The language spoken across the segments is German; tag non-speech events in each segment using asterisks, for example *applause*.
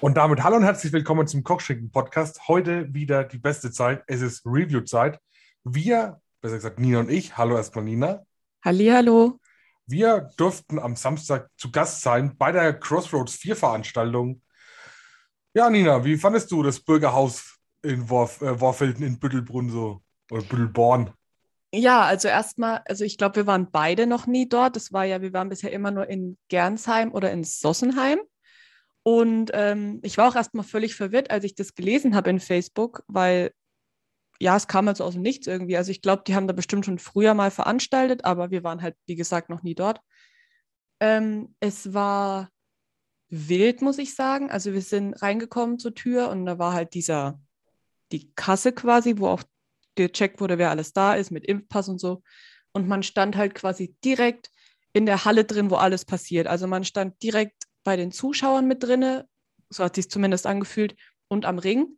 Und damit hallo und herzlich willkommen zum Kochschinken Podcast. Heute wieder die beste Zeit. Es ist Review-Zeit. Wir, besser gesagt Nina und ich, hallo erstmal Nina. Hallihallo. Wir durften am Samstag zu Gast sein bei der Crossroads 4 Veranstaltung. Ja, Nina, wie fandest du das Bürgerhaus in Worf, äh, Worfelden in Büttelbrunn so? Oder Büttelborn? Ja, also erstmal, also ich glaube, wir waren beide noch nie dort. Das war ja, wir waren bisher immer nur in Gernsheim oder in Sossenheim. Und ähm, ich war auch erstmal völlig verwirrt, als ich das gelesen habe in Facebook, weil ja, es kam also aus dem Nichts irgendwie. Also ich glaube, die haben da bestimmt schon früher mal veranstaltet, aber wir waren halt, wie gesagt, noch nie dort. Ähm, es war wild, muss ich sagen. Also wir sind reingekommen zur Tür und da war halt dieser, die Kasse quasi, wo auch gecheckt wurde, wer alles da ist, mit Impfpass und so. Und man stand halt quasi direkt in der Halle drin, wo alles passiert. Also man stand direkt bei den Zuschauern mit drinne, so hat sich zumindest angefühlt, und am Ring.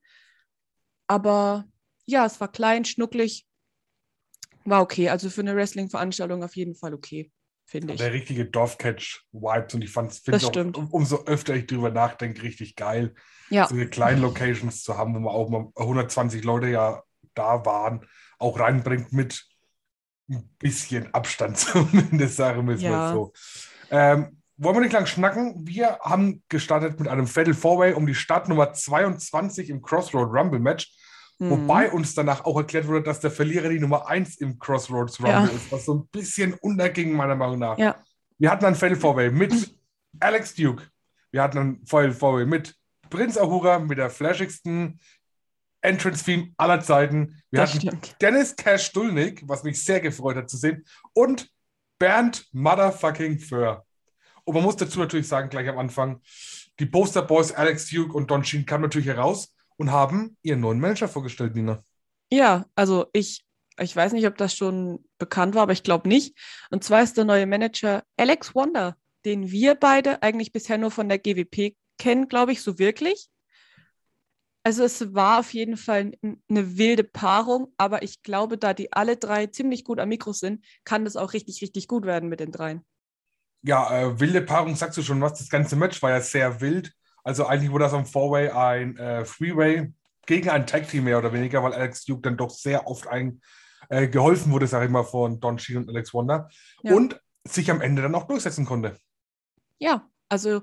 Aber ja, es war klein, schnucklig, war okay. Also für eine Wrestling-Veranstaltung auf jeden Fall okay, finde ich. Der richtige Dorfcatch-Vibes und ich fand es auch, um, umso öfter ich drüber nachdenke, richtig geil, Ja, so eine kleinen Locations zu haben, wo man auch mal 120 Leute ja da waren, auch reinbringt mit ein bisschen Abstand *laughs* zumindest, sagen wir es mal Ja. so. Ähm, wollen wir nicht lang schnacken? Wir haben gestartet mit einem Fatal Four-Way um die Startnummer 22 im Crossroad Rumble Match. Mhm. Wobei uns danach auch erklärt wurde, dass der Verlierer die Nummer 1 im Crossroads Rumble Ja. ist, was so ein bisschen unterging, meiner Meinung nach. Ja. Wir hatten ein Fatal Four-Way mit Alex Duke. Wir hatten ein Fatal Four-Way mit Prinz Ahura mit der flashigsten Entrance-Theme aller Zeiten. Wir das hatten stimmt. Dennis Cash Dulnik, was mich sehr gefreut hat zu sehen. Und Bernd Motherfucking Föhr. Und man muss dazu natürlich sagen, gleich am Anfang, die Poster Boys Alex Duke und Don Sheen kamen natürlich heraus und haben ihren neuen Manager vorgestellt, Nina. Ja, also ich, ich weiß nicht, ob das schon bekannt war, aber ich glaube nicht. Und zwar ist der neue Manager Alex Wonder, den wir beide eigentlich bisher nur von der GWP kennen, glaube ich, so wirklich. Also es war auf jeden Fall eine wilde Paarung, aber ich glaube, da die alle drei ziemlich gut am Mikro sind, kann das auch richtig, richtig gut werden mit den dreien. Ja, äh, wilde Paarung, sagst du schon was? Das ganze Match war ja sehr wild. Also eigentlich wurde das am Four-Way ein äh, Freeway gegen ein Tag-Team mehr oder weniger, weil Alex Duke dann doch sehr oft ein, äh, geholfen wurde, sag ich mal, von Don Sheen und Alex Wonder. Ja. Und sich am Ende dann auch durchsetzen konnte. Ja, also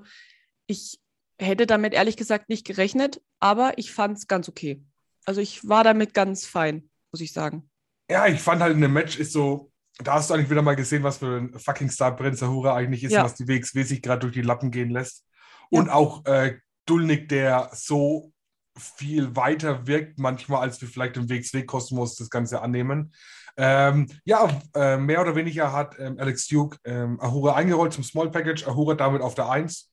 ich hätte damit ehrlich gesagt nicht gerechnet, aber ich fand es ganz okay. Also ich war damit ganz fein, muss ich sagen. Ja, ich fand halt in dem Match ist so, da hast du eigentlich wieder mal gesehen, was für ein fucking Star Prinz Ahura eigentlich ist, Ja. was die WXW sich gerade durch die Lappen gehen lässt. Und auch äh, Dulnik, der so viel weiter wirkt manchmal, als wir vielleicht im WXW-Kosmos das Ganze annehmen. Ähm, ja, äh, mehr oder weniger hat ähm, Alex Duke ähm, Ahura eingerollt zum Small Package, Ahura damit auf der 1.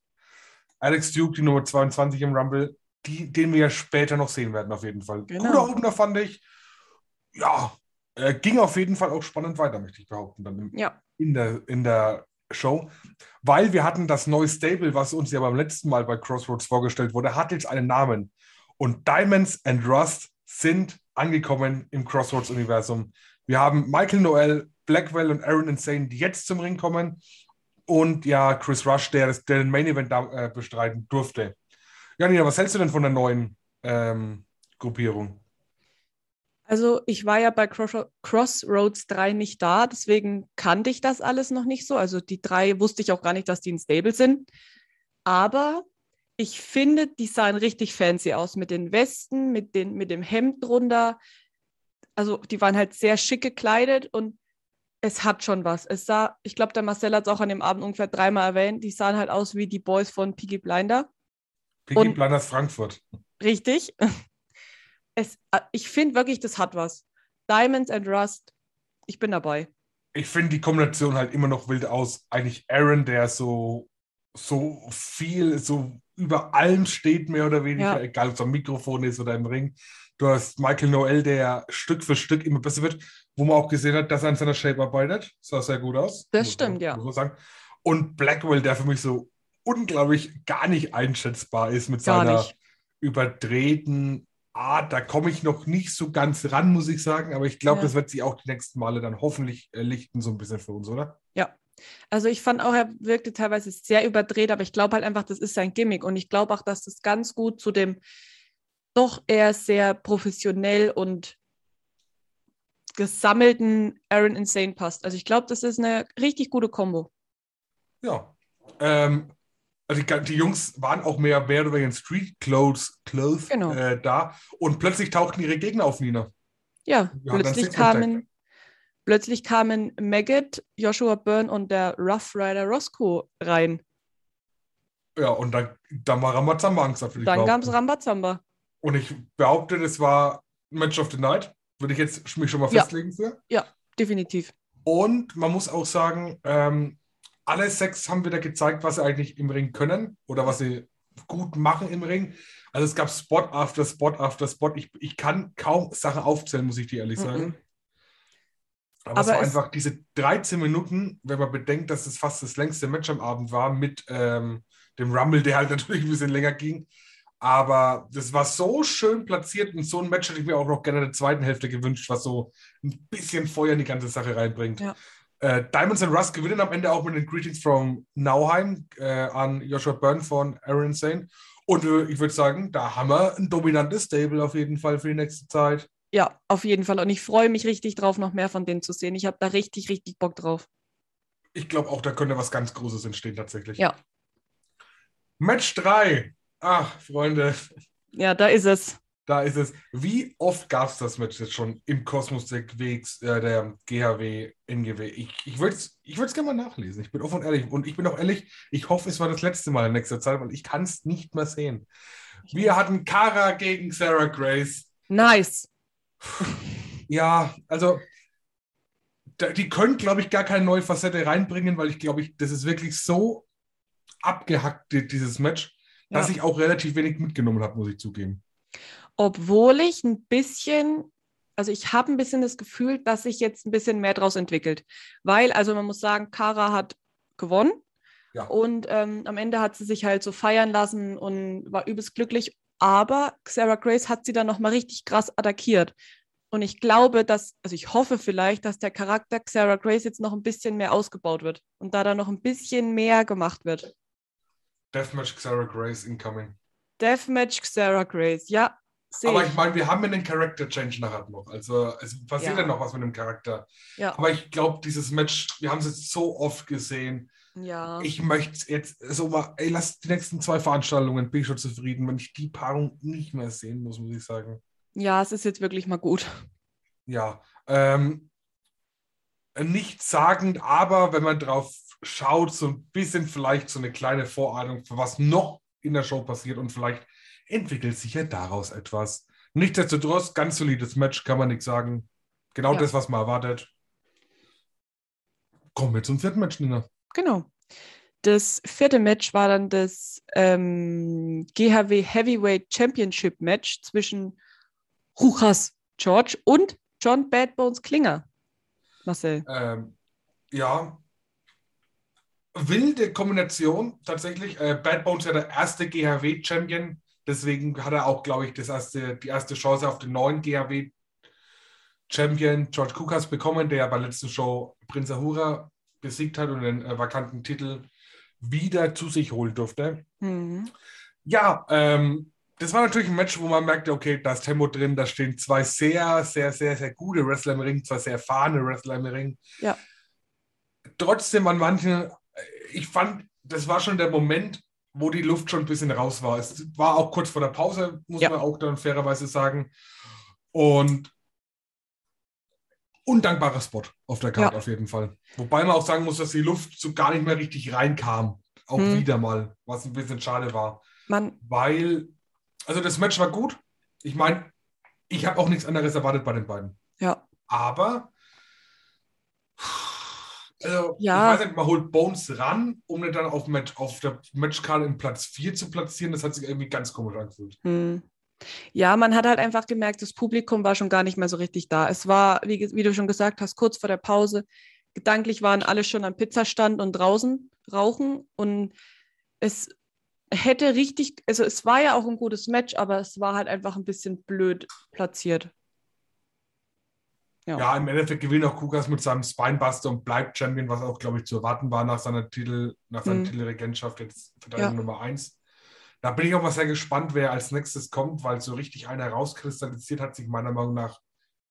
Alex Duke, die Nummer 22 im Rumble, die, den wir ja später noch sehen werden, auf jeden Fall. Genau. Guter Opener fand ich. Ja, äh, ging auf jeden Fall auch spannend weiter, möchte ich behaupten, dann im, Ja, in, der, in der Show. Weil wir hatten das neue Stable, was uns ja beim letzten Mal bei Crossroads vorgestellt wurde, hat jetzt einen Namen. Und Diamonds and Rust sind angekommen im Crossroads-Universum. Wir haben Michael Noel, Blackwell und Aaron Insane, die jetzt zum Ring kommen. Und ja, Chris Rush, der, das- der den Main Event da, äh, bestreiten durfte. Ja, Nina, was hältst du denn von der neuen ähm, Gruppierung? Also ich war ja bei Cross- Crossroads 3 nicht da, deswegen kannte ich das alles noch nicht so. Also die drei wusste ich auch gar nicht, dass die in Stable sind. Aber ich finde, die sahen richtig fancy aus mit den Westen, mit, den, mit dem Hemd drunter. Also die waren halt sehr schick gekleidet und es hat schon was. Es sah, ich glaube, der Marcel hat es auch an dem Abend ungefähr dreimal erwähnt, die sahen halt aus wie die Boys von Peaky Blinder. Piggy Und- Blinders Frankfurt. Richtig. Es, äh, ich finde wirklich, das hat was. Diamonds and Rust, ich bin dabei. ich finde die Kombination halt immer noch wild aus. Eigentlich Aaron, der so, so viel, so über allem steht, mehr oder weniger, Ja. egal ob es am Mikrofon ist oder im Ring. Du hast Michael Noel, der Stück für Stück immer besser wird, wo man auch gesehen hat, dass er an seiner Shape arbeitet. Sah sehr gut aus. Das muss stimmt, man, ja. Muss sagen. Und Blackwell, der für mich so unglaublich gar nicht einschätzbar ist mit Gar seiner nicht. überdrehten Art. Da komme ich noch nicht so ganz ran, muss ich sagen. Aber ich glaube, Ja. das wird sich auch die nächsten Male dann hoffentlich äh, lichten, so ein bisschen für uns, oder? Ja, Also ich fand auch, er wirkte teilweise sehr überdreht, aber ich glaube halt einfach, das ist sein Gimmick. Und ich glaube auch, dass das ganz gut zu dem doch eher sehr professionell und gesammelten Aaron Insane passt. Also ich glaube, das ist eine richtig gute Kombo. Ja. Ähm, also die, die, Jungs waren auch mehr, mehr oder weniger in Street Clothes, Clothes genau. äh, da und plötzlich tauchten ihre Gegner auf Nina. Ja, plötzlich kamen, plötzlich kamen Maggot, Joshua Byrne und der Rough Rider Roscoe rein. Ja, und dann, dann war Rambazamba angesagt. Dann gab es Rambazamba. Und ich behaupte, das war Match of the Night. Würde ich jetzt mich schon mal festlegen ja. für. Ja, definitiv. Und man muss auch sagen, ähm, alle sechs haben wieder gezeigt, was sie eigentlich im Ring können oder was sie gut machen im Ring. Also es gab Spot after Spot after Spot. Ich, ich kann kaum Sachen aufzählen, muss ich dir ehrlich sagen. -mm. Aber, Aber, es war es einfach diese 13 Minuten, wenn man bedenkt, dass es fast das längste Match am Abend war mit ähm, dem Rumble, der halt *laughs* natürlich ein bisschen länger ging. Aber das war so schön platziert und so ein Match hätte ich mir auch noch gerne in der zweiten Hälfte gewünscht, was so ein bisschen Feuer in die ganze Sache reinbringt. Ja. Äh, Diamonds and Rust gewinnen am Ende auch mit den Greetings from Nauheim äh, an Joshua Byrne von Aaron Sane. Und äh, ich würde sagen, da haben wir ein dominantes Stable auf jeden Fall für die nächste Zeit. Ja, auf jeden Fall. Und ich freue mich richtig drauf, noch mehr von denen zu sehen. Ich habe da richtig, richtig Bock drauf. Ich glaube auch, da könnte was ganz Großes entstehen tatsächlich. Ja. Match 3. Ach, Freunde. Ja, da ist es. Da ist es. Wie oft gab es das Match jetzt schon im Kosmos der, Wegs, äh, der GHW, NGW? Ich, ich würde es ich gerne mal nachlesen. Ich bin offen und ehrlich. Und ich bin auch ehrlich, ich hoffe, es war das letzte Mal in nächster Zeit, weil ich kann es nicht mehr sehen. Wir hatten Kara gegen Sarah Grace. Nice. Ja, also die können, glaube ich, gar keine neue Facette reinbringen, weil ich glaube, ich, das ist wirklich so abgehackt, dieses Match ja. dass ich auch relativ wenig mitgenommen habe, muss ich zugeben. Obwohl ich ein bisschen, also ich habe ein bisschen das Gefühl, dass sich jetzt ein bisschen mehr daraus entwickelt. Weil, also man muss sagen, Kara hat gewonnen. Ja. Und ähm, am Ende hat sie sich halt so feiern lassen und war übelst glücklich. Aber Sarah Grace hat sie dann nochmal richtig krass attackiert. Und ich glaube, dass, also ich hoffe vielleicht, dass der Charakter Sarah Grace jetzt noch ein bisschen mehr ausgebaut wird und da dann noch ein bisschen mehr gemacht wird. Deathmatch Xara Grace incoming. Deathmatch Xara Grace, ja. Aber ich meine, wir haben einen Character Change nachher noch. Also es passiert ja, ja noch was mit dem Charakter. Ja. Aber ich glaube, dieses Match, wir haben es jetzt so oft gesehen. Ja. Ich möchte jetzt so mal, ey, lass die nächsten zwei Veranstaltungen, bin ich schon zufrieden, wenn ich die Paarung nicht mehr sehen muss, muss ich sagen. Ja, es ist jetzt wirklich mal gut. Ja. Ähm, nicht sagend, aber wenn man drauf schaut, so ein bisschen vielleicht so eine kleine Vorahnung, für was noch in der Show passiert und vielleicht entwickelt sich ja daraus etwas. Nichtsdestotrotz, ganz solides Match, kann man nichts sagen. Genau ja. das, was man erwartet. Kommen wir zum vierten Match, Nina. Genau. Das vierte Match war dann das ähm, GHW Heavyweight Championship Match zwischen Ruchas George und John Bad Bones Klinger. Marcel. Ähm, ja, wilde Kombination tatsächlich. Äh, Bad Bones ja der erste GHW-Champion, deswegen hat er auch, glaube ich, das erste, die erste Chance auf den neuen GHW-Champion George Kukas bekommen, der bei der letzten Show Prinz Ahura besiegt hat und den äh, vakanten Titel wieder zu sich holen durfte. Mhm. Ja, ähm, das war natürlich ein Match, wo man merkte, okay, da ist Tempo drin, da stehen zwei sehr, sehr, sehr, sehr gute Wrestler im Ring, zwei sehr erfahrene Wrestler im Ring. Ja. Trotzdem an manchen ich fand, das war schon der Moment, wo die Luft schon ein bisschen raus war. Es war auch kurz vor der Pause, muss ja. man auch dann fairerweise sagen. Und undankbarer Spot auf der Karte ja. auf jeden Fall. Wobei man auch sagen muss, dass die Luft so gar nicht mehr richtig reinkam. Auch hm. wieder mal, was ein bisschen schade war. Man Weil, also das Match war gut. Ich meine, ich habe auch nichts anderes erwartet bei den beiden. Ja. Aber also, ja. ich weiß nicht, man holt Bones ran, um ihn dann auf, Match, auf der Matchkarte in Platz 4 zu platzieren. Das hat sich irgendwie ganz komisch angefühlt. Hm. Ja, man hat halt einfach gemerkt, das Publikum war schon gar nicht mehr so richtig da. Es war, wie, wie du schon gesagt hast, kurz vor der Pause. Gedanklich waren alle schon am Pizzastand und draußen rauchen. Und es hätte richtig, also es war ja auch ein gutes Match, aber es war halt einfach ein bisschen blöd platziert. Ja. Ja, im Endeffekt gewinnt auch Kukas mit seinem Spinebuster und bleibt Champion, was auch, glaube ich, zu erwarten war nach seiner Titel, nach seiner Mhm. Titelregentschaft, jetzt Verteidigung Ja. Nummer 1. Da bin ich auch mal sehr gespannt, wer als nächstes kommt, weil so richtig einer rauskristallisiert hat sich meiner Meinung nach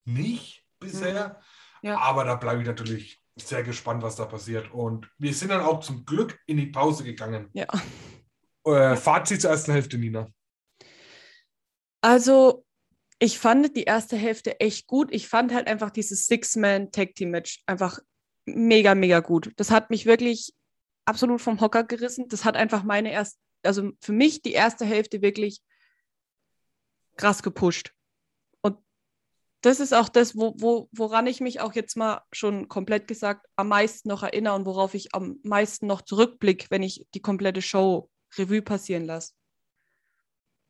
nicht bisher. Mhm. Ja. Aber da bleibe ich natürlich sehr gespannt, was da passiert. Und wir sind dann auch zum Glück in die Pause gegangen. Ja. Äh, Fazit zur ersten Hälfte, Nina. Also, ich fand die erste Hälfte echt gut. Ich fand halt einfach dieses Six-Man-Tag-Team-Match einfach mega, mega gut. Das hat mich wirklich absolut vom Hocker gerissen. Das hat einfach meine erste, also für mich die erste Hälfte wirklich krass gepusht. Und das ist auch das, wo, wo, woran ich mich auch jetzt mal schon komplett gesagt am meisten noch erinnere und worauf ich am meisten noch zurückblicke, wenn ich die komplette Show Revue passieren lasse.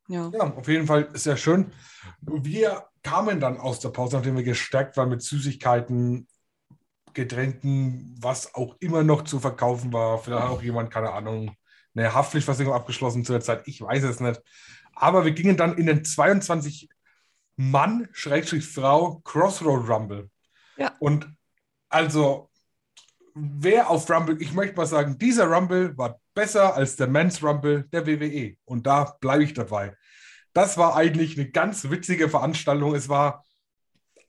Ja. Ja, auf jeden Fall sehr schön. Wir kamen dann aus der Pause, nachdem wir gestärkt waren mit Süßigkeiten, Getränken, was auch immer noch zu verkaufen war. Vielleicht hat auch jemand, keine Ahnung, eine Haftpflichtversicherung abgeschlossen zu der Zeit. Ich weiß es nicht. Aber wir gingen dann in den 22 Mann, Schrägstrich Frau, Crossroad Rumble. Ja. Und also, wer auf Rumble, ich möchte mal sagen, dieser Rumble war besser als der Men's Rumble der WWE. Und da bleibe ich dabei. Das war eigentlich eine ganz witzige Veranstaltung. Es war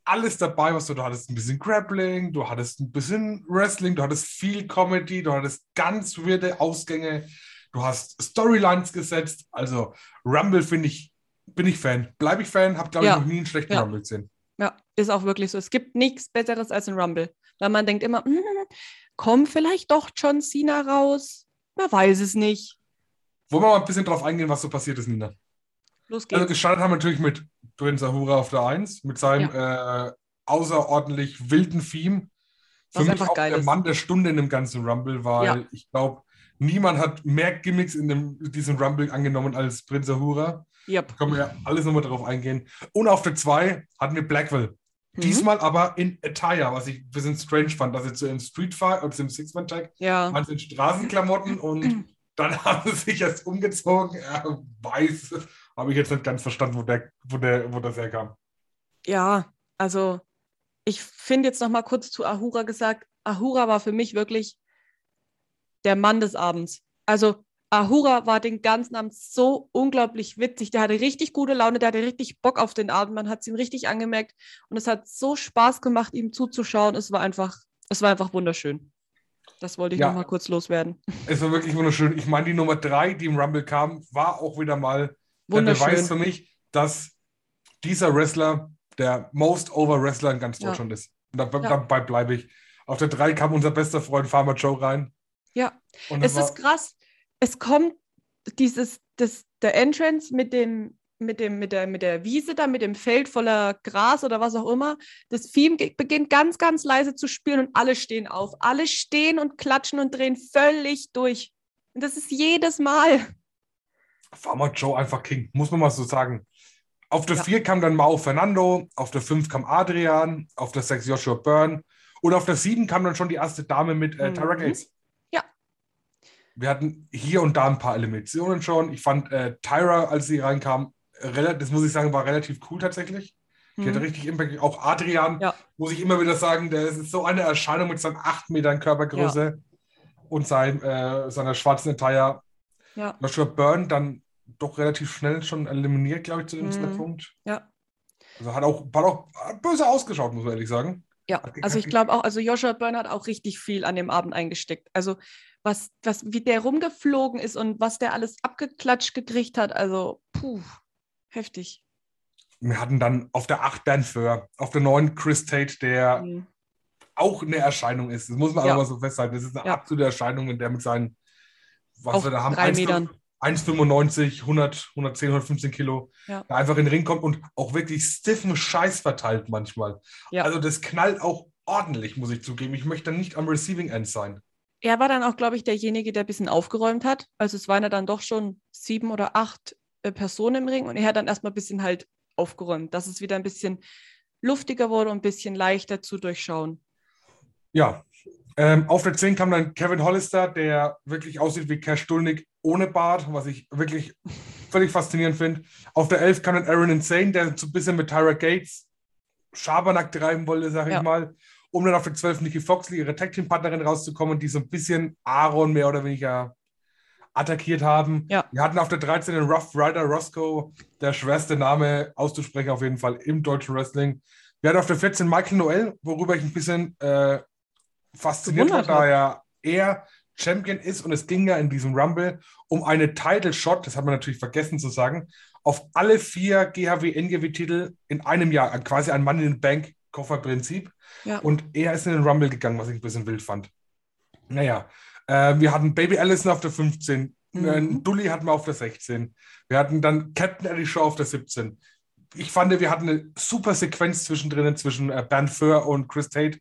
alles dabei, was du, du hattest ein bisschen Grappling, du hattest ein bisschen Wrestling, du hattest viel Comedy, du hattest ganz weirde Ausgänge, du hast Storylines gesetzt. Also Rumble finde ich, bin ich Fan. Bleibe ich Fan, habe glaube ich Ja. noch nie einen schlechten Ja. Rumble gesehen. Ja, ist auch wirklich so. Es gibt nichts Besseres als ein Rumble. Weil man denkt immer, hm, kommt vielleicht doch John Cena raus? Man weiß es nicht. Wollen wir mal ein bisschen drauf eingehen, was so passiert ist, Nina? Los Also geht's. gestartet haben wir natürlich mit Prince Ahura auf der 1, mit seinem äh, außerordentlich wilden Theme. Für Was mich einfach auch geil der ist. Mann der Stunde in dem ganzen Rumble, weil Ja. ich glaube, niemand hat mehr Gimmicks in dem, diesem Rumble angenommen als Prince Ahura. Yep. Können wir ja alles nochmal drauf eingehen. Und auf der 2 hatten wir Blackwell. Mhm. Diesmal aber in Attire, was ich ein bisschen strange fand, dass sie so im Street Fight oder im Six-Man-Tag Ja. waren sie in Straßenklamotten und *clears throat* dann haben sie sich erst umgezogen. Ja, weiß, habe ich jetzt nicht ganz verstanden, wo, der, wo, der, wo das herkam. Ja, also ich finde jetzt noch mal kurz zu Ahura gesagt, Ahura war für mich wirklich der Mann des Abends. Also Ahura war den ganzen Abend so unglaublich witzig. Der hatte richtig gute Laune, der hatte richtig Bock auf den Abend. Man hat es ihm richtig angemerkt und es hat so Spaß gemacht, ihm zuzuschauen. Es war einfach, es war einfach wunderschön. Das wollte ich Ja. noch mal kurz loswerden. Es war wirklich wunderschön. Ich meine, die Nummer 3, die im Rumble kam, war auch wieder mal der Beweis für mich, dass dieser Wrestler der most over Wrestler in ganz Ja. Deutschland ist. Und da, Ja. dabei bleibe ich. Auf der 3 kam unser bester Freund Farmer Joe rein. Ja, Und Es ist krass. Es kommt dieses, das, der Entrance mit dem, mit dem, mit der, mit der Wiese da, mit dem Feld voller Gras oder was auch immer. Das Theme beginnt ganz, ganz leise zu spielen und alle stehen auf. Alle stehen und klatschen und drehen völlig durch. Und das ist jedes Mal. Farmer Joe einfach King, muss man mal so sagen. Auf der Ja. 4 kam dann Mao Fernando, auf der 5 kam Adrian, auf der 6 Joshua Byrne und auf der 7 kam dann schon die erste Dame mit äh, Mhm. Gates. Ja. Wir hatten hier und da ein paar Eliminationen schon. Ich fand äh, Tyra, als sie reinkam, das muss ich sagen, war relativ cool tatsächlich. Die hatte Mhm. richtig Impact. Auch Adrian, Ja. muss ich immer wieder sagen, der ist so eine Erscheinung mit seinen 8 Metern Körpergröße und sein, äh, seiner schwarzen Attire. Ja. Joshua Byrne dann doch relativ schnell schon eliminiert, glaube ich, zu dem Mhm. Zeitpunkt. Ja. Also hat auch, hat auch böse ausgeschaut, muss man ehrlich sagen. Ja, Hat also ich glaube auch, also Joshua Byrne hat auch richtig viel an dem Abend eingesteckt. Also was, was, wie der rumgeflogen ist und was der alles abgeklatscht gekriegt hat, also puh, heftig. Wir hatten dann auf der 8 Dan Föhr, auf der 9 Chris Tate, der Mhm. auch eine Erscheinung ist. Das muss man Ja. aber mal so festhalten. Das ist eine Ja. absolute Erscheinung, in der mit seinen, was Auf wir da haben, drei 1, Metern. 1,95, 100, 110, 115 Kilo, Ja. da einfach in den Ring kommt und auch wirklich stiffen Scheiß verteilt manchmal. Ja. Also das knallt auch ordentlich, muss ich zugeben. Ich möchte nicht am Receiving End sein. Er war dann auch, glaube ich, derjenige, der ein bisschen aufgeräumt hat. Also es waren ja dann doch schon sieben oder acht äh, Personen im Ring und er hat dann erstmal ein bisschen halt aufgeräumt, dass es wieder ein bisschen luftiger wurde und ein bisschen leichter zu durchschauen. Ja, ähm, auf der 10 kam dann Kevin Hollister, der wirklich aussieht wie Cash Stulnick ohne Bart, was ich wirklich völlig faszinierend finde. Auf der 11 kam dann Aaron Insane, der so ein bisschen mit Tyra Gates Schabernack treiben wollte, sag ich Ja. mal, um dann auf der 12 Nikki Foxley, ihre Tag Team Partnerin rauszukommen, die so ein bisschen Aaron mehr oder weniger attackiert haben. Ja. Wir hatten auf der 13 den Rough Rider Roscoe, der schwerste Name auszusprechen auf jeden Fall im deutschen Wrestling. Wir hatten auf der 14 Michael Noel, worüber ich ein bisschen äh, fasziniert war, da ja er Champion ist und es ging ja in diesem Rumble um eine Title Shot, das hat man natürlich vergessen zu sagen, auf alle vier GHW NGW Titel in einem Jahr, quasi ein Mann in den Bank Kofferprinzip. Ja. Und er ist in den Rumble gegangen, was ich ein bisschen wild fand. Naja, äh, wir hatten Baby Allison auf der 15, Mhm. äh, Dully hatten wir auf der 16. Wir hatten dann Captain Eddie Shaw auf der 17. Ich fand, wir hatten eine super Sequenz zwischendrin zwischen äh, Bernd Föhr und Chris Tate,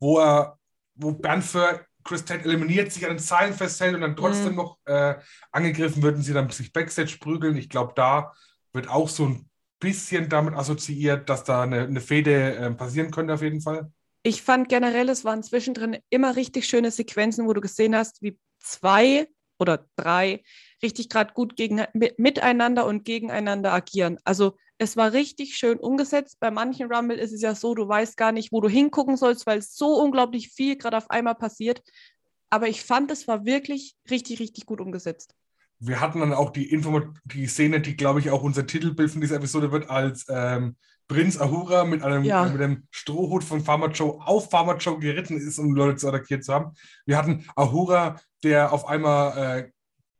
wo er, wo Bernd Föhr Chris Tate eliminiert, sich an den Seilen festhält und dann trotzdem Mhm. noch äh, angegriffen wird und sie dann sich Backstage prügeln. Ich glaube, da wird auch so ein bisschen damit assoziiert, dass da eine, eine Fehde äh, passieren könnte, auf jeden Fall. Ich fand generell, es waren zwischendrin immer richtig schöne Sequenzen, wo du gesehen hast, wie zwei oder drei richtig gerade gut gegen, mit, miteinander und gegeneinander agieren. Also es war richtig schön umgesetzt. Bei manchen Rumble ist es ja so, du weißt gar nicht, wo du hingucken sollst, weil so unglaublich viel gerade auf einmal passiert. Aber ich fand, es war wirklich richtig, richtig gut umgesetzt. Wir hatten dann auch die, Inform die Szene, die, glaube ich, auch unser Titelbild von dieser Episode wird, als ähm, Prinz Ahura mit einem, Ja. mit einem Strohhut von Farmer Joe auf Farmer Joe geritten ist, um Leute zu attackieren zu haben. Wir hatten Ahura, der auf einmal äh,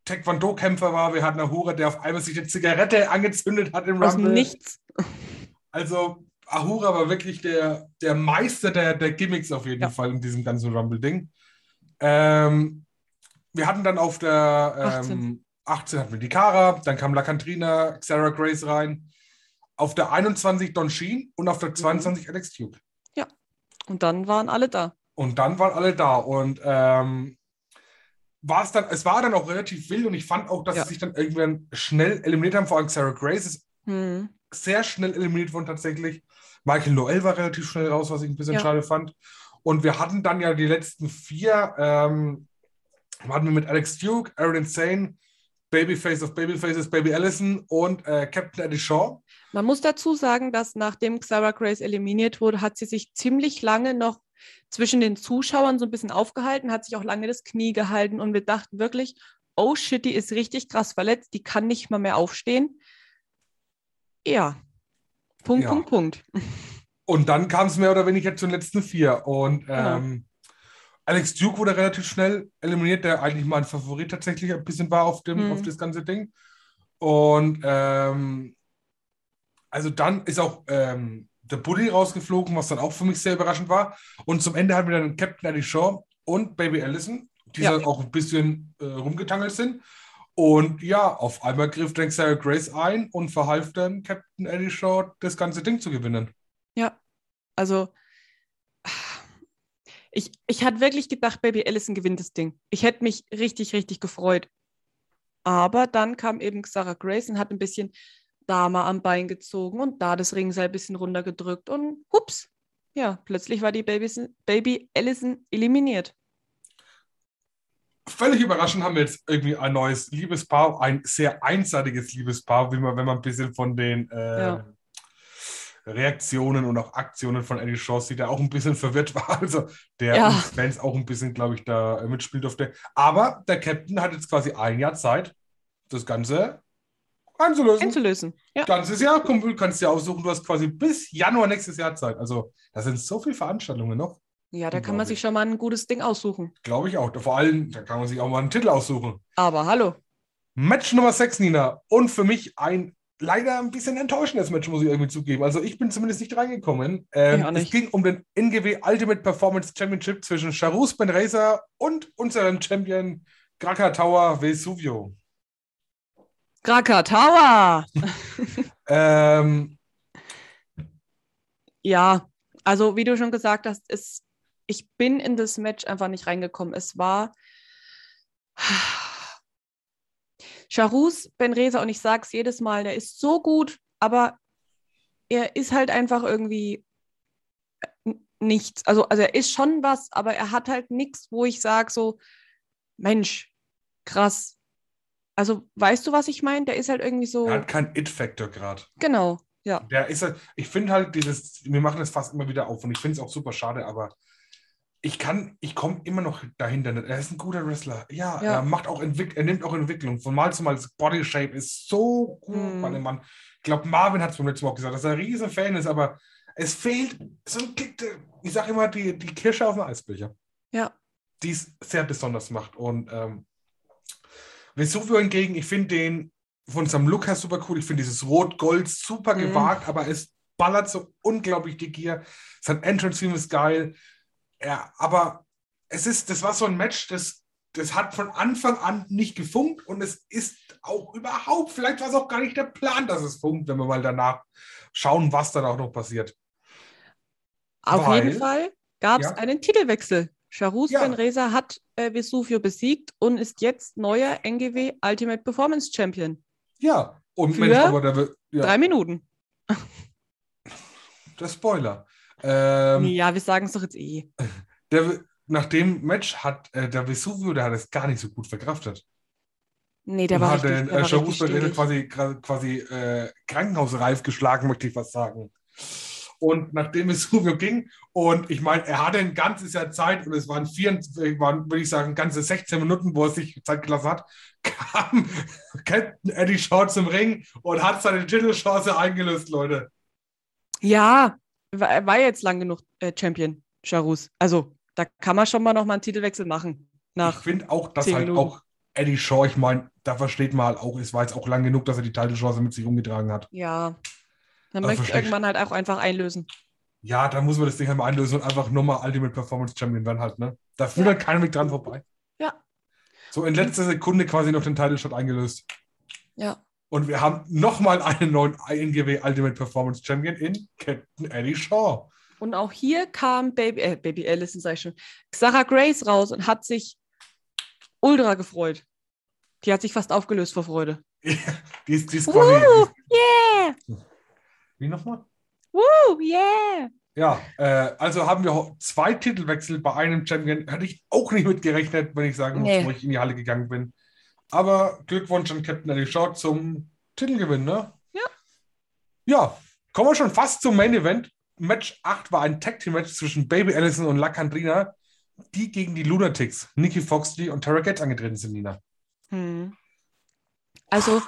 Taekwondo-Kämpfer war. Wir hatten Ahura, der auf einmal sich eine Zigarette angezündet hat im Aus dem Rumble. Nichts. Also Ahura war wirklich der, der Meister der, der Gimmicks auf jeden Ja. Fall in diesem ganzen Rumble-Ding. Ähm, wir hatten dann auf der ähm, 18. 18 hatten wir die Cara, dann kam La Cantrina, Sarah Grace rein. Auf der 21 Don Sheen und auf der 22 Alex Duke. Und dann waren alle da. Und dann waren alle da. Und ähm, war es dann, es war dann auch relativ wild und ich fand auch, dass Ja. sie sich dann irgendwann schnell eliminiert haben. Vor allem Sarah Grace ist Hm. sehr schnell eliminiert worden tatsächlich. Michael Noel war relativ schnell raus, was ich ein bisschen Ja. schade fand. Und wir hatten dann ja die letzten vier, ähm, hatten wir mit Alex Duke, Aaron Insane, Babyface of Babyfaces, Baby Allison und äh, Captain Eddie Shaw. Man muss dazu sagen, dass nachdem Xara Grace eliminiert wurde, hat sie sich ziemlich lange noch zwischen den Zuschauern so ein bisschen aufgehalten, hat sich auch lange das Knie gehalten und wir dachten wirklich, oh shit, die ist richtig krass verletzt, die kann nicht mal mehr aufstehen. Ja. Punkt, Ja. Punkt, Punkt. Und dann kam es mehr oder weniger zu den letzten vier. Und Genau. ähm, Alex Duke wurde relativ schnell eliminiert, der eigentlich mein Favorit tatsächlich ein bisschen war auf, dem, Mhm. auf das ganze Ding. Und ähm, also dann ist auch ähm, der Buddy rausgeflogen, was dann auch für mich sehr überraschend war. Und zum Ende hatten wir dann Captain Eddie Shaw und Baby Allison, die Ja. dann auch ein bisschen äh, rumgetangelt sind. Und ja, auf einmal griff dann Sarah Grace ein und verhalf dann Captain Eddie Shaw, das ganze Ding zu gewinnen. Ja, also ich, ich hatte wirklich gedacht, Baby Allison gewinnt das Ding. Ich hätte mich richtig, richtig gefreut. Aber dann kam eben Sarah Grace und hat ein bisschen da mal am Bein gezogen und da das Ringseil ein bisschen runtergedrückt und hups, ja, plötzlich war die Babys, Baby Allison eliminiert. Völlig überraschend haben wir jetzt irgendwie ein neues Liebespaar, ein sehr einseitiges Liebespaar, wie man, wenn man ein bisschen von den äh, Ja. Reaktionen und auch Aktionen von Eddie sieht, der auch ein bisschen verwirrt *laughs* war. Also der Ja. Fans auch ein bisschen, glaube ich, da äh, mitspielen durfte. Aber der Captain hat jetzt quasi ein Jahr Zeit, das Ganze einzulösen. Einzulösen. Ja. Ganzes Jahr, komm, du kannst dir aussuchen, du hast quasi bis Januar nächstes Jahr Zeit. Also da sind so viele Veranstaltungen noch. ja, da kann man sich schon mal ein gutes Ding aussuchen. Glaube ich auch. Vor allem, da kann man sich auch mal einen Titel aussuchen. Aber hallo. Match Nummer 6, Nina. Und für mich ein leider ein bisschen enttäuschendes Match, muss ich irgendwie zugeben. Also ich bin zumindest nicht reingekommen. Ähm, Ich auch es nicht. ging um den NGW Ultimate Performance Championship zwischen Charus Ben Racer und unserem Champion Krakatoa Vesuvio. Krakatawa! *laughs* Ähm, Ja, also wie du schon gesagt hast, es, ich bin in das Match einfach nicht reingekommen. Es war Charus Benreza und ich sage es jedes Mal, der ist so gut, aber er ist halt einfach irgendwie nichts. Also, also er ist schon was, aber er hat halt nichts, wo ich sage so, Mensch, krass. Also weißt du, was ich meine? Der ist halt irgendwie so, er hat keinen It-Factor gerade. genau. Ja. Der ist halt, ich finde halt dieses, wir machen das fast immer wieder auf und ich finde es auch super schade, aber ich kann, ich komme immer noch dahinter. Er ist ein guter Wrestler. Ja, Ja. er macht auch Entwick er nimmt auch Entwicklung. Von Mal zu Mal, das Body Shape ist so gut Mhm. bei dem Mann. Ich glaube, Marvin hat es beim letzten Mal auch gesagt, dass er ein riesen Fan ist, aber es fehlt so ein Kick, ich sage immer, die, die Kirsche auf dem Eisbecher, Ja. die es sehr besonders macht. Und ähm, Vesuvio hingegen, ich finde den von seinem Look her super cool. Ich finde dieses Rot-Gold super Mhm. gewagt, aber es ballert so unglaublich dick hier. Sein Entrance-Theme ist geil. Ja, aber es ist, das war so ein Match, das, das hat von Anfang an nicht gefunkt und es ist auch überhaupt, vielleicht war es auch gar nicht der Plan, dass es funkt, wenn wir mal danach schauen, was dann auch noch passiert. Auf Weil- jeden Fall gab es Ja. einen Titelwechsel. Charus Ja. Ben Reza hat äh, Vesuvio besiegt und ist jetzt neuer NGW Ultimate Performance Champion. Ja, und Für Mensch, aber der, ja, Drei Minuten. der Spoiler. Ähm, ja, wir sagen es doch jetzt eh. *laughs* der, nach dem Match hat äh, der Vesuvio, der hat es gar nicht so gut verkraftet. Nee, der und war hat richtig, den der äh, stinkig. quasi, quasi äh, krankenhausreif geschlagen, möchte ich was sagen. Und nachdem es Vesuvio ging, und ich meine, er hatte ein ganzes Jahr Zeit und es waren, vier, waren würde ich sagen, ganze 16 Minuten, wo er sich Zeit gelassen hat, *laughs* kam Captain Eddie Shaw zum Ring und hat seine Titelchance eingelöst, Leute. Ja, war, war jetzt lang genug äh, Champion, Charus. Also, da kann man schon mal noch mal einen Titelwechsel machen. ich finde auch, dass halt Minuten. auch Eddie Shaw, ich meine, da versteht man halt auch, es war jetzt auch lang genug, dass er die Titelchance mit sich umgetragen hat. ja. Dann Aber möchte irgendwann halt auch einfach einlösen. Ja, da muss man das Ding halt mal einlösen und einfach nochmal Ultimate Performance Champion werden halt, ne? Da führt Ja. halt kein Weg dran vorbei. Ja. So in letzter Sekunde quasi noch den Title Shot eingelöst. Ja. Und wir haben nochmal einen neuen INGW Ultimate Performance Champion in Captain Eddie Shaw. Und auch hier kam Baby, äh, Baby Allison, sag ich schon, Sarah Grace raus und hat sich ultra gefreut. Die hat sich fast aufgelöst vor Freude. *laughs* Die ist, die ist quasi. Woo, yeah! Wie nochmal? Woo, yeah! Ja, äh, also haben wir zwei Titelwechsel bei einem Champion. Hätte ich auch nicht mit gerechnet, wenn ich sagen muss, Nee. wo ich in die Halle gegangen bin. Aber Glückwunsch an Captain Eddie Shaw zum Titelgewinn, ne? Ja. Ja, kommen wir schon fast zum Main Event. Match 8 war ein Tag Team Match zwischen Baby Allison und La Candrina, die gegen die Lunatics, Nikki Foxley und Tara Gates angetreten sind, Nina. Hm. Also,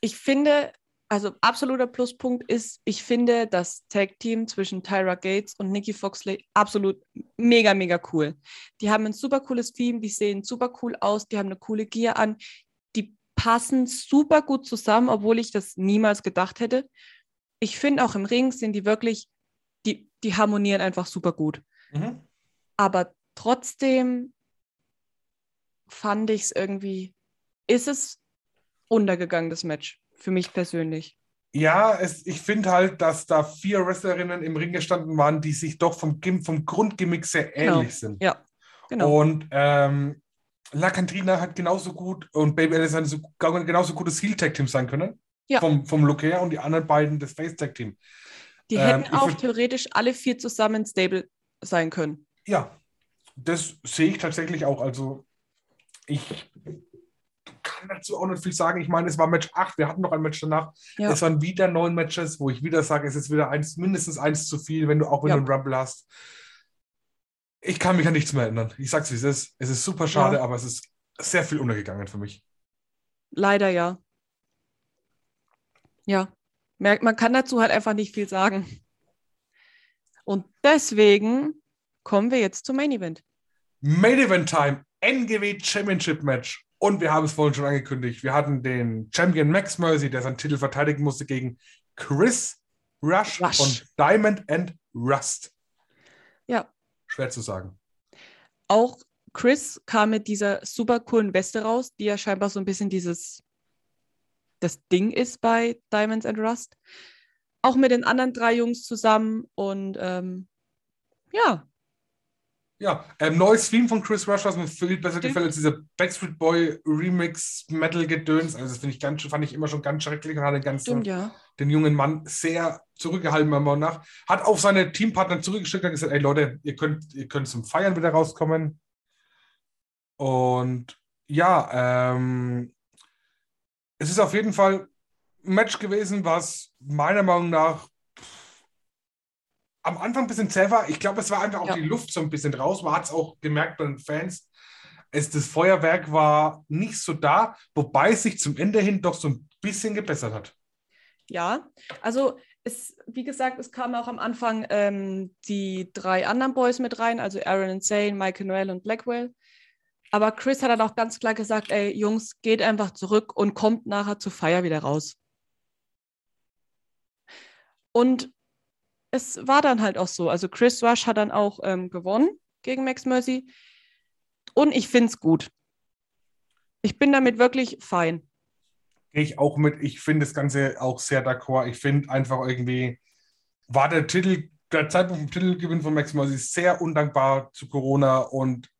ich finde, also absoluter Pluspunkt ist, ich finde das Tag-Team zwischen Tyra Gates und Nikki Foxley absolut mega, mega cool. Die haben ein super cooles Team, die sehen super cool aus, die haben eine coole Gear an, die passen super gut zusammen, obwohl ich das niemals gedacht hätte. Ich finde auch im Ring sind die wirklich, die, die harmonieren einfach super gut. Mhm. Aber trotzdem fand ich es irgendwie, ist es untergegangen, das Match, für mich persönlich. Ja, es, ich finde halt, dass da vier Wrestlerinnen im Ring gestanden waren, die sich doch vom, vom Grundgimmick sehr Genau. ähnlich sind. Ja, genau. Und ähm, La Cantrina hat genauso gut und Baby Alice hat so, genauso gutes Heel-Tag-Team sein können. Ja. Vom, vom Look her und die anderen beiden das Face-Tag-Team. Die ähm, hätten auch theoretisch alle vier zusammen stable sein können. Ja, das sehe ich tatsächlich auch. Also, ich kann dazu auch nicht viel sagen. Ich meine, es war Match 8, wir hatten noch ein Match danach. Ja. Es waren wieder neun Matches, wo ich wieder sage, es ist wieder eins, mindestens eins zu viel, wenn du auch wenn Ja. du einen Rumble hast. Ich kann mich an nichts mehr erinnern. Ich sag's wie es ist. Es ist super schade, Ja. aber es ist sehr viel untergegangen für mich. Leider ja. Ja, merkt, man kann dazu halt einfach nicht viel sagen. Und deswegen kommen wir jetzt zum Main Event. Main Event Time, NGW Championship Match. Und wir haben es vorhin schon angekündigt. Wir hatten den Champion Max Mercy, der seinen Titel verteidigen musste gegen Chris Rush, Rush. von Diamond and Rust. Ja. Schwer zu sagen. Auch Chris kam mit dieser super coolen Weste raus, die ja scheinbar so ein bisschen dieses das Ding ist bei Diamonds and Rust. Auch mit den anderen drei Jungs zusammen und ähm, ja, Ja, ähm, neues Theme von Chris Rush, was mir viel besser Stimmt. gefällt als dieser Backstreet Boy Remix Metal Gedöns. Also das finde ich ganz, fand ich immer schon ganz schrecklich und hat den ganzen, stimmt ja. den jungen Mann sehr zurückgehalten, meiner Meinung nach. Hat auf seine Teampartner zurückgeschickt und gesagt, ey Leute, ihr könnt, ihr könnt zum Feiern wieder rauskommen. Und ja, ähm, es ist auf jeden Fall Match gewesen, was meiner Meinung nach am Anfang ein bisschen zäh war. Ich glaube, es war einfach auch Ja. die Luft so ein bisschen raus. Man hat es auch gemerkt bei den Fans. Es, das Feuerwerk war nicht so da, wobei es sich zum Ende hin doch so ein bisschen gebessert hat. Ja, also es, wie gesagt, es kamen auch am Anfang ähm, die drei anderen Boys mit rein, also Aaron Insane, Michael Noel und Blackwell. Aber Chris hat dann auch ganz klar gesagt, ey, Jungs, geht einfach zurück und kommt nachher zur Feier wieder raus. Und es war dann halt auch so. Also Chris Rush hat dann auch ähm, gewonnen gegen Max Mercy. Und ich finde es gut. Ich bin damit wirklich fein. Gehe ich auch mit. Ich finde das Ganze auch sehr d'accord. Ich finde einfach irgendwie, war der Titel, der Zeitpunkt vom Titelgewinn von Max Mercy sehr undankbar zu Corona und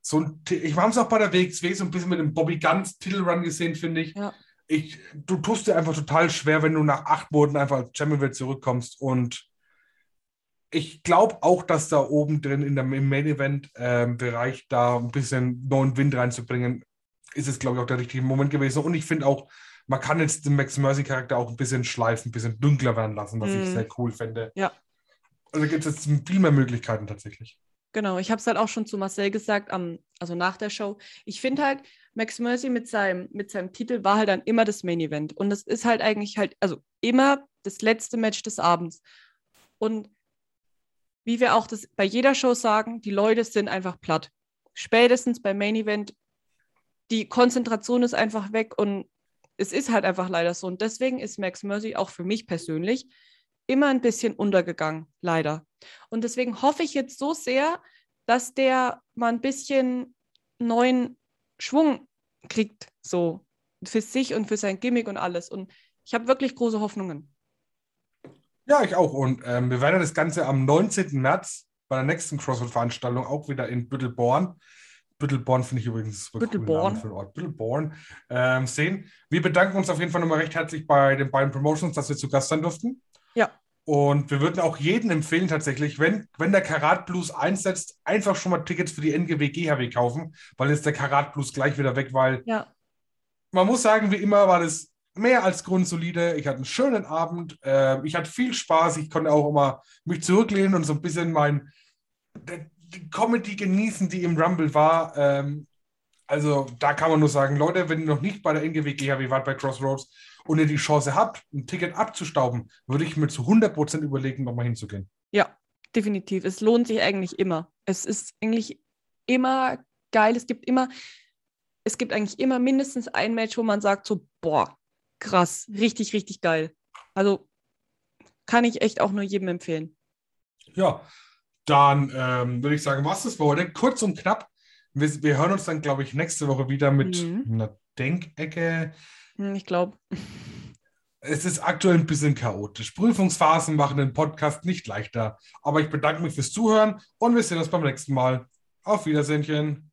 so ein, ich habe es auch bei der WXW so ein bisschen mit dem Bobby Guns Titelrun gesehen, finde ich. Ja. Ich. Du tust dir einfach total schwer, wenn du nach acht Monaten einfach als Champion wieder zurückkommst und ich glaube auch, dass da oben drin in der, im Main Event ähm, Bereich da ein bisschen neuen Wind reinzubringen, ist es, glaube ich, auch der richtige Moment gewesen. Und ich finde auch, man kann jetzt den Max Mercy-Charakter auch ein bisschen schleifen, ein bisschen dunkler werden lassen, was ich Mhm. sehr cool fände. Ja. Also gibt es jetzt viel mehr Möglichkeiten tatsächlich. Genau, ich habe es halt auch schon zu Marcel gesagt, am, also nach der Show. Ich finde halt, Max Mercy mit seinem, mit seinem Titel war halt dann immer das Main Event. Und das ist halt eigentlich halt, also immer das letzte Match des Abends. Und wie wir auch das bei jeder Show sagen, die Leute sind einfach platt. Spätestens beim Main Event, die Konzentration ist einfach weg und es ist halt einfach leider so. Und deswegen ist Max Mercy auch für mich persönlich immer ein bisschen untergegangen, leider. Und deswegen hoffe ich jetzt so sehr, dass der mal ein bisschen neuen Schwung kriegt, so für sich und für sein Gimmick und alles. Und ich habe wirklich große Hoffnungen. Ja, ich auch. Und ähm, wir werden das Ganze am 19. März bei der nächsten CrossFit-Veranstaltung auch wieder in Büttelborn. Büttelborn finde ich übrigens Büttelborn. Für einen Ort. Büttelborn ähm, sehen. Wir bedanken uns auf jeden Fall nochmal recht herzlich bei den beiden Promotions, dass wir zu Gast sein durften. Ja. Und wir würden auch jedem empfehlen, tatsächlich, wenn, wenn der Karat Blues einsetzt, einfach schon mal Tickets für die NGW GHW kaufen, weil jetzt der Karat Blues gleich wieder weg, weil Ja, man muss sagen, wie immer war das mehr als grundsolide. Ich hatte einen schönen Abend. Äh, ich hatte viel Spaß. Ich konnte auch immer mich zurücklehnen und so ein bisschen mein die Comedy genießen, die im Rumble war. Ähm, also da kann man nur sagen, Leute, wenn ihr noch nicht bei der NGW GHW wart bei Crossroads und ihr die Chance habt, ein Ticket abzustauben, würde ich mir zu 100% überlegen, nochmal hinzugehen. ja, definitiv. Es lohnt sich eigentlich immer. Es ist eigentlich immer geil. Es gibt immer, es gibt eigentlich immer mindestens ein Match, wo man sagt so, boah, krass, richtig, richtig geil. Also kann ich echt auch nur jedem empfehlen. Ja, dann ähm, würde ich sagen, was das für heute? Kurz und knapp. Wir, wir hören uns dann, glaube ich, nächste Woche wieder mit Mhm. einer Denkecke. Hm, Ich glaube, Es ist aktuell ein bisschen chaotisch. Prüfungsphasen machen den Podcast nicht leichter. Aber ich bedanke mich fürs Zuhören und wir sehen uns beim nächsten Mal. Auf Wiedersehenchen.